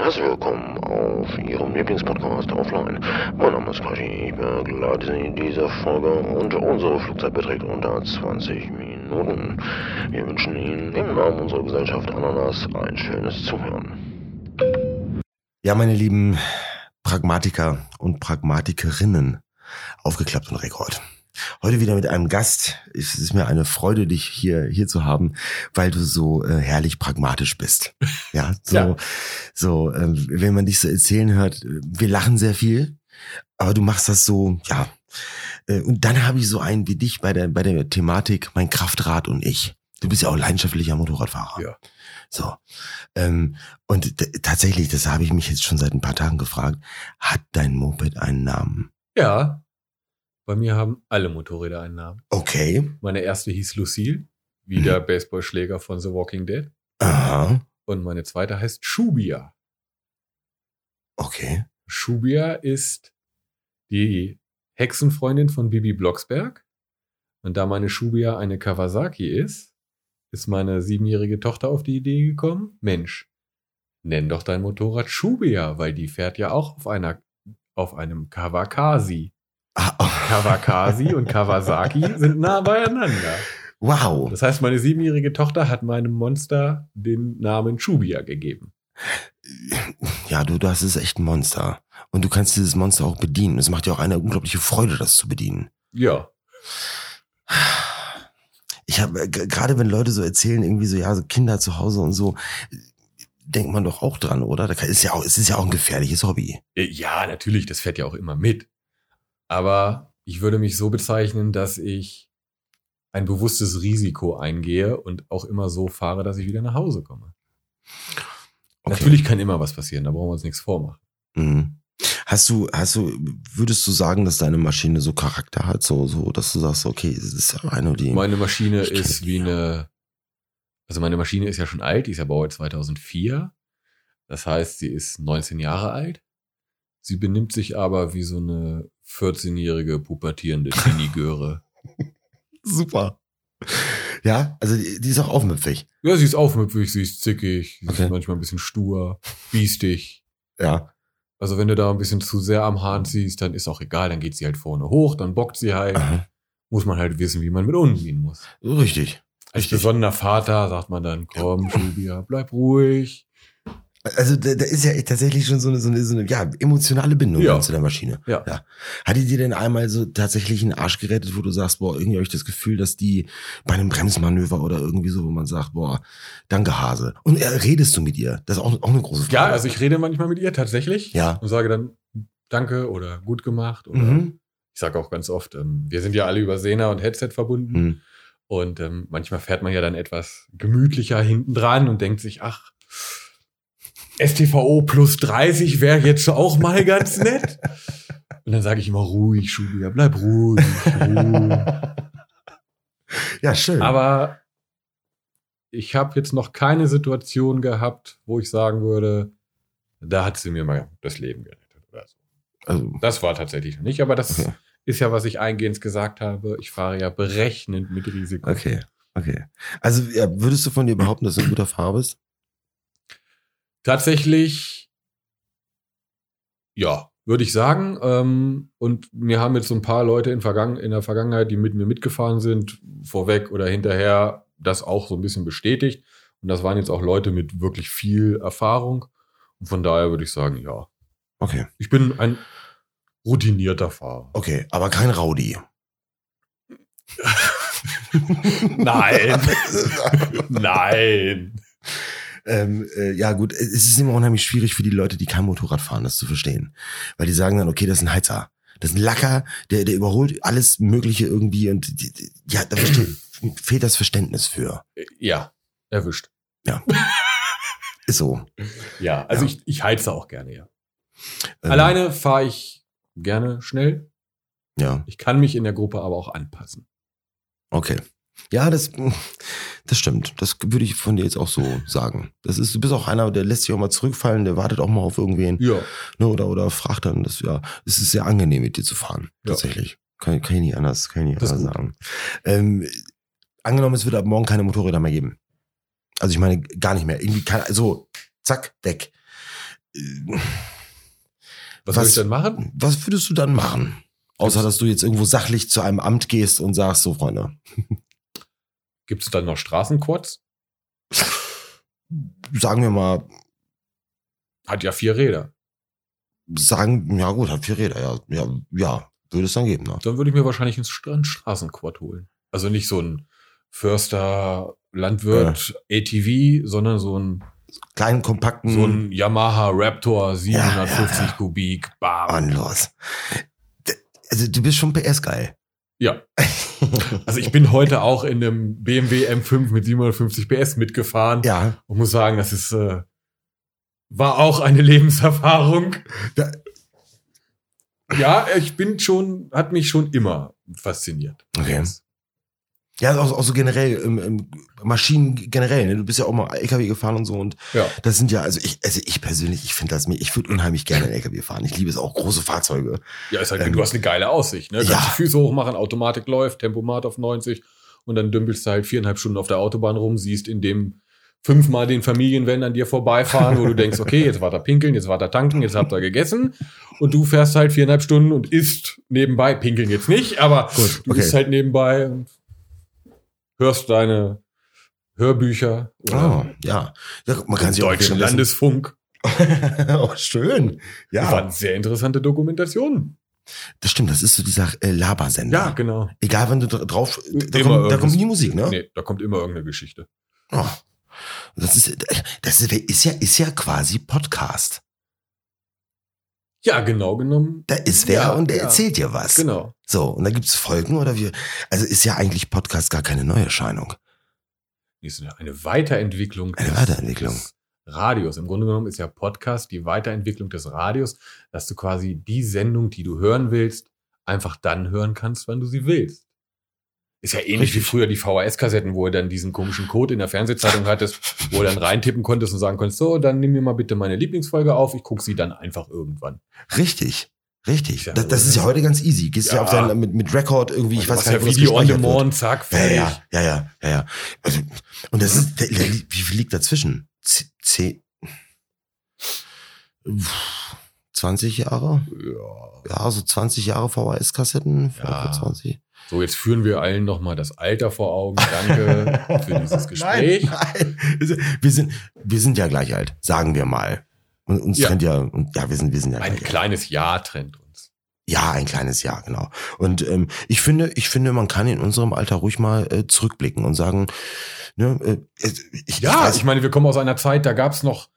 herzlich willkommen auf Ihrem Lieblingspodcast Offline. Mein Name ist Quashi, ich begleite Sie in dieser Folge und unsere Flugzeit beträgt unter 20 Minuten. Wir wünschen Ihnen im Namen unserer Gesellschaft Ananas ein schönes Zuhören. Ja, meine lieben Pragmatiker und Pragmatikerinnen, aufgeklappt und Rekord. Heute wieder mit einem Gast. Es ist mir eine Freude, dich hier, hier zu haben, weil du so äh, herrlich pragmatisch bist. Ja, so, Ja. so, ähm, wenn man dich so erzählen hört, äh, wir lachen sehr viel, aber du machst das so, ja. Äh, und dann habe ich so einen wie dich bei der, bei der Thematik, mein Kraftrad und ich. Du bist ja auch leidenschaftlicher Motorradfahrer. Ja. So. Ähm, und tatsächlich, das habe ich mich jetzt schon seit ein paar Tagen gefragt, hat dein Moped einen Namen? Ja. Bei mir haben alle Motorräder einen Namen. Okay. Meine erste hieß Lucille, wie Mhm. der Baseballschläger von The Walking Dead. Aha. Und meine zweite heißt Shubia. Okay. Shubia ist die Hexenfreundin von Bibi Blocksberg. Und da meine Shubia eine Kawasaki ist, ist meine siebenjährige Tochter auf die Idee gekommen, Mensch, nenn doch dein Motorrad Shubia, weil die fährt ja auch auf einer, auf einem Kawakasi. Kawakasi und Kawasaki sind nah beieinander. Wow. Das heißt, meine siebenjährige Tochter hat meinem Monster den Namen Shubia gegeben. Ja, du, das ist echt ein Monster. Und du kannst dieses Monster auch bedienen. Es macht dir auch eine unglaubliche Freude, das zu bedienen. Ja. Ich habe, gerade wenn Leute so erzählen, irgendwie so, ja, so Kinder zu Hause und so, denkt man doch auch dran, oder? Da kann, ist ja auch, es ist ja auch ein gefährliches Hobby. Äh, Ja, natürlich, das fährt ja auch immer mit. Aber ich würde mich so bezeichnen, dass ich ein bewusstes Risiko eingehe und auch immer so fahre, dass ich wieder nach Hause komme. Okay. Natürlich kann immer was passieren, da brauchen wir uns nichts vormachen. Mhm. Hast du, hast du, würdest du sagen, dass deine Maschine so Charakter hat, so, so, dass du sagst, okay, es ist ja eine, die. Meine Maschine ist wie eine, also meine Maschine ist ja schon alt, die ist ja Baujahr 2004. Das heißt, sie ist 19 Jahre alt. Sie benimmt sich aber wie so eine 14-jährige pubertierende Teenie-Göre. Super. Ja, also die, die ist auch aufmüpfig. Ja, sie ist aufmüpfig, sie ist zickig, sie Okay. ist manchmal ein bisschen stur, biestig. Ja. Also wenn du da ein bisschen zu sehr am Hahn ziehst, dann ist auch egal, dann geht sie halt vorne hoch, dann bockt sie halt. Aha. Muss man halt wissen, wie man mit umgehen muss. Richtig. Als Richtig. besonderer Vater sagt man dann, komm, Schubia, bleib ruhig. Also da, da ist ja tatsächlich schon so eine, so eine, so eine ja, emotionale Bindung Ja. zu der Maschine. Ja. ja. Hat die dir denn einmal so tatsächlich einen Arsch gerettet, wo du sagst, boah, irgendwie habe ich das Gefühl, dass die bei einem Bremsmanöver oder irgendwie so, wo man sagt, boah, danke Hase. Und äh, redest du mit ihr? Das ist auch, auch eine große Frage. Ja, also ich rede manchmal mit ihr tatsächlich. Ja. Und sage dann Danke oder gut gemacht. Oder Mhm. ich sage auch ganz oft, ähm, wir sind ja alle über Sena und Headset verbunden. Mhm. Und ähm, manchmal fährt man ja dann etwas gemütlicher hinten dran und denkt sich, ach, STVO plus 30 wäre jetzt auch mal ganz nett. Und dann sage ich immer ruhig, Schubia, bleib ruhig. ruhig. Ja, schön. Aber ich habe jetzt noch keine Situation gehabt, wo ich sagen würde, da hat sie mir mal das Leben gerettet oder so. also, Das war tatsächlich noch nicht, aber das okay. ist ja, was ich eingehend gesagt habe. Ich fahre ja berechnend mit Risiko. okay. Okay. Also ja, würdest du von dir behaupten, dass du ein guter Fahrer bist? Tatsächlich, ja, würde ich sagen. Ähm, und mir haben jetzt so ein paar Leute in, Vergangen in der Vergangenheit, die mit mir mitgefahren sind, vorweg oder hinterher, das auch so ein bisschen bestätigt. Und das waren jetzt auch Leute mit wirklich viel Erfahrung. Und von daher würde ich sagen, ja, Okay. ich bin ein routinierter Fahrer. Okay, aber kein Rowdy. Nein. Nein. Ähm, äh, ja gut, es ist immer unheimlich schwierig für die Leute, die kein Motorrad fahren, das zu verstehen. Weil die sagen dann, okay, das ist ein Heizer. Das ist ein Lacker, der, der überholt alles Mögliche irgendwie und die, die, ja, da fehlt das Verständnis für. Ja, erwischt. Ist so. Ja, also Ja. Ich, ich heize auch gerne, ja. Ähm, Alleine fahre ich gerne schnell. Ja, Ich kann mich in der Gruppe aber auch anpassen. okay. Ja, das, das stimmt. Das würde ich von dir jetzt auch so sagen. Das ist, du bist auch einer, der lässt sich auch mal zurückfallen, der wartet auch mal auf irgendwen. Ja. Ne, oder, oder fragt dann, das, ja, es ist sehr angenehm, mit dir zu fahren. Ja. Tatsächlich. Kann, kann ich nicht anders, kann ich nicht Das anders sagen. Ähm, angenommen, es wird ab morgen keine Motorräder mehr geben. Also ich meine, gar nicht mehr. Irgendwie kann, also, zack, weg. äh, Was, Was- soll ich denn machen? was würdest du dann machen? Außer, dass du jetzt irgendwo sachlich zu einem Amt gehst und sagst, so Freunde, Gibt es dann noch Straßenquads? sagen wir mal, Hat ja vier Räder. sagen, ja gut, hat vier Räder, ja, ja, ja, würde es dann geben, ne? Dann würde ich mir wahrscheinlich einen Stra- einen Straßenquad holen. Also nicht so ein Förster, Landwirt, ATV, sondern so ein, Kleinen, kompakten, so ein Yamaha Raptor 750 Hm. Ja, ja, ja. Kubik. Bam. Mann, los. Also du bist schon PS-geil. Ja. Also ich bin heute auch in einem BMW M5 mit 750 PS mitgefahren ja, und muss sagen, das ist äh, war auch eine Lebenserfahrung. Da- Ja, ich bin schon, hat mich schon immer fasziniert. Okay. Ja, auch, auch so generell, ähm, ähm, Maschinen generell, ne? Du bist ja auch mal LKW gefahren und so und Ja. das sind ja, also ich, also ich persönlich, ich finde das mir, ich würde unheimlich gerne einen LKW fahren. Ich liebe es auch, große Fahrzeuge. Ja, ist halt, Ähm, du hast eine geile Aussicht, ne? Kannst ja. die Füße hochmachen, Automatik läuft, Tempomat auf 90 und dann dümpelst du halt viereinhalb Stunden auf der Autobahn rum, siehst in dem fünfmal den Familienvan an dir vorbeifahren, wo du denkst, okay, jetzt war da pinkeln, jetzt war da tanken, jetzt habt ihr gegessen und du fährst halt viereinhalb Stunden und isst nebenbei, pinkeln jetzt nicht, aber Gut, du okay. isst halt nebenbei und hörst deine Hörbücher Oh, ja. Man kann sich auch deutschen Landesfunk. oh, schön. Das Ja, waren sehr interessante Dokumentationen. das stimmt. Das ist so dieser äh, Labersender. Ja, genau. Egal, wenn du dra- drauf, da, kommt, da kommt nie Musik, ne? Nee, da kommt immer irgendeine Geschichte. Oh. Das ist, das ist, ist ja, ist ja quasi Podcast. Ja, genau genommen. Da ist wer Ja, und der ja. erzählt dir was. Genau. So, und da gibt's Folgen oder wie? Also ist ja eigentlich Podcast gar keine Neuerscheinung. Ist eine- eine Weiterentwicklung. Eine des- Weiterentwicklung. Des Radios. Im Grunde genommen ist ja Podcast die Weiterentwicklung des Radios, dass du quasi die Sendung, die du hören willst, einfach dann hören kannst, wann du sie willst. Ist ja ähnlich wie Richtig. früher die VHS-Kassetten, wo du dann diesen komischen Code in der Fernsehzeitung hattest, wo du dann reintippen konntest und sagen konntest, so, dann nimm mir mal bitte meine Lieblingsfolge auf, ich gucke sie dann einfach irgendwann. Richtig. Richtig. Ja, das, das ist ja heute ganz easy. Gehst ja, Ja. auf dein, mit, mit Record irgendwie, ich Und weiß gar nicht, ja Video on. Demand, zack, Ja, fertig. ja, ja, ja, ja, ja. Also, und das ist, der- wie viel liegt dazwischen? Zehn, Uff, 20 Jahre? Ja. Ja, so 20 Jahre VHS-Kassetten, Ja. 20. So, jetzt führen wir allen nochmal das Alter vor Augen. Danke für dieses Gespräch. Nein, nein. Wir sind, wir sind ja gleich alt, sagen wir mal. Und uns Ja. trennt ja, ja, wir sind, wir sind ja Ein gleich alt. kleines Jahr trennt uns. Ja, ein kleines Jahr, genau. Und ähm, ich finde, ich finde, man kann in unserem Alter ruhig mal äh, zurückblicken und sagen, ne, äh, ich, Ja, ich weiß, ich meine, wir kommen aus einer Zeit, da gab's noch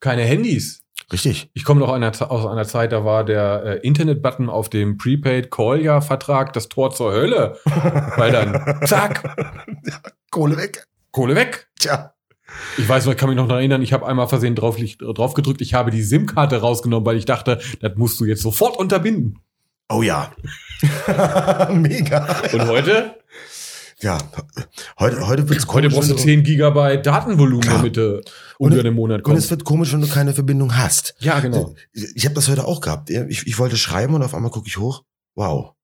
keine Handys. Richtig. Ich komme noch einer, aus einer Zeit, da war der äh, Internet-Button auf dem Prepaid-Call-Ja-Vertrag das Tor zur Hölle. Weil dann, zack, Kohle weg. Kohle weg. Tja. Ich weiß noch, ich kann mich noch daran erinnern, ich habe einmal versehen drauf, drauf gedrückt, ich habe die SIM-Karte rausgenommen, weil ich dachte, das musst du jetzt sofort unterbinden. Oh ja. Mega. Und heute? Ja, heute, heute wird's Heute komisch, brauchst du wenn 10 Gigabyte Datenvolumen, Klar. damit du Und- unter dem Monat Und es kommst. wird komisch, wenn du keine Verbindung hast. Ja, genau. Ich habe das heute auch gehabt. Ich, ich wollte schreiben und auf einmal gucke ich hoch. Wow.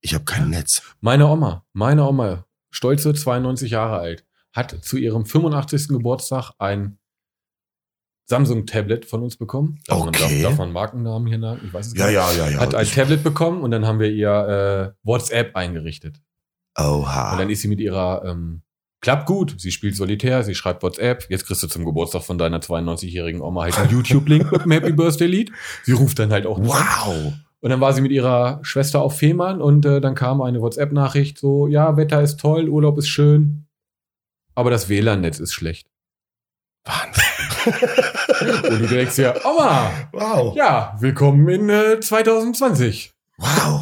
Ich habe kein Netz. Meine Oma, meine Oma, stolze 92 Jahre alt, hat zu ihrem 85. Geburtstag ein Samsung-Tablet von uns bekommen. Darf, man, darf, Okay. darf man Markennamen hier nennen? Ich weiß es Ja, gar nicht. ja, ja, ja. Hat ein Ich- Tablet bekommen und dann haben wir ihr äh, WhatsApp eingerichtet. Oha. Und dann ist sie mit ihrer, ähm, klappt gut, sie spielt Solitär, sie schreibt WhatsApp, jetzt kriegst du zum Geburtstag von deiner 92-jährigen Oma halt einen YouTube-Link mit dem Happy Birthday-Lied. Sie ruft dann halt auch nicht an. Wow. Und dann war sie mit ihrer Schwester auf Fehmarn und äh, dann kam eine WhatsApp-Nachricht so, ja, Wetter ist toll, Urlaub ist schön, aber das WLAN-Netz ist schlecht. Wahnsinn. Und du denkst ja, Oma, Wow. ja, willkommen in äh, 2020. Wow.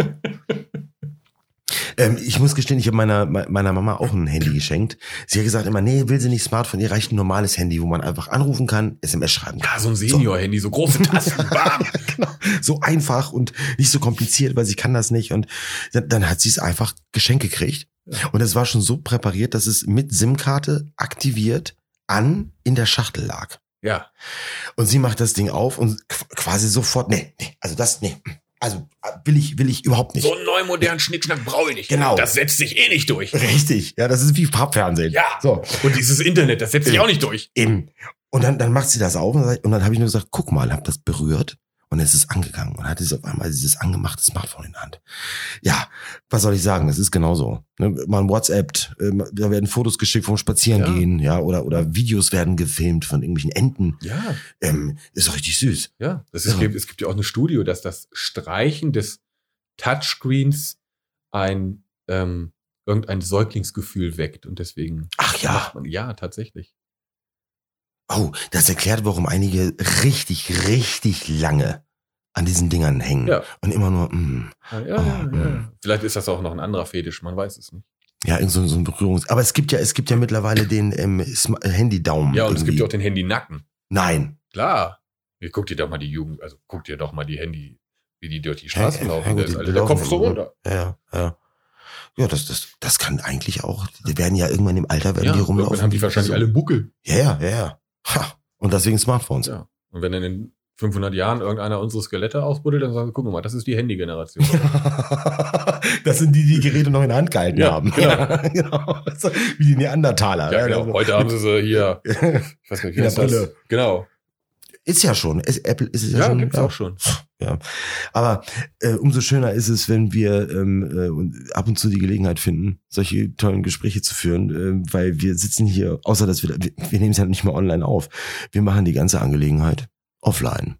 Ähm, ich muss gestehen, ich habe meiner, me- meiner Mama auch ein Handy geschenkt. Sie hat gesagt immer, nee, will sie nicht Smartphone, ihr reicht ein normales Handy, wo man einfach anrufen kann, SMS schreiben kann. Ja, so ein Senior-Handy, so große Tasten, bam. genau. So einfach und nicht so kompliziert, weil sie kann das nicht. Und dann, dann hat sie es einfach geschenkt gekriegt. Und es war schon so präpariert, dass es mit SIM-Karte aktiviert an in der Schachtel lag. Ja, Und sie macht das Ding auf und qu- quasi sofort, nee, nee, also das, nee, also äh, will ich, will ich überhaupt nicht. so einen neuen modernen Schnickschnack brauche ich nicht. Genau. Das setzt sich eh nicht durch. Richtig, ja, das ist wie Farbfernsehen. Ja. So, Und dieses Internet, das setzt sich auch nicht durch. eben. Und dann, dann macht sie das auf und dann, und dann habe ich nur gesagt, guck mal, hab das berührt und es ist angegangen und hatte auf einmal dieses angemachte Smartphone in der Hand. Ja, was soll ich sagen? Es ist genauso. Ne? Man WhatsAppt, äh, da werden Fotos geschickt vom Spazierengehen, ja, oder oder Videos werden gefilmt von irgendwelchen Enten. Ja, Ähm, ist doch richtig süß. ja. Das ist, Ja. Gibt, es gibt ja auch eine Studie, dass das Streichen des Touchscreens ein ähm, irgendein Säuglingsgefühl weckt und deswegen Ach ja. man ja tatsächlich. Oh, das erklärt, warum einige richtig, richtig lange an diesen Dingern hängen. Ja. Und immer nur, mm, Ja, ja, Oh, ja, ja. mm. Vielleicht ist das auch noch ein anderer Fetisch, man weiß es nicht. ja, irgend so, so ein Berührungs. Aber es gibt ja, es gibt ja mittlerweile den ähm, Sma- Handy-Daumen. Ja, und es gibt irgendwie. ja auch den Handy-Nacken. Nein. Klar. Ihr guckt dir doch mal die Jugend, also guckt dir doch mal die Handy, wie die durch die Straße Ja, laufen. Da gut, die alle der laufen Kopf so so, ne? runter. Ja, ja. Ja, das, das, das kann eigentlich auch. Die werden ja irgendwann im Alter werden Ja, die rumlaufen. irgendwann haben die wahrscheinlich so. alle Buckel. Ja, ja, ja. Ha. Und deswegen Smartphones. Ja. Und wenn in den 500 Jahren irgendeiner unsere Skelette ausbuddelt, dann sagen wir, wir mal, das ist die Handy-Generation. das sind die, die Geräte noch in der Hand gehalten Ja, haben. genau. Ja, genau. So, wie die Neandertaler. ja, genau. Heute haben sie sie hier, ich weiß gar nicht, wie das? Brille. Genau. Ist ja schon. Ist, Apple ist es ja, Ja, schon. gibt's ja. auch schon. Ja, aber äh, umso schöner ist es, wenn wir ähm, äh, ab und zu die Gelegenheit finden, solche tollen Gespräche zu führen, äh, weil wir sitzen hier, außer dass wir, wir, wir nehmen es ja nicht mehr online auf, wir machen die ganze Angelegenheit offline.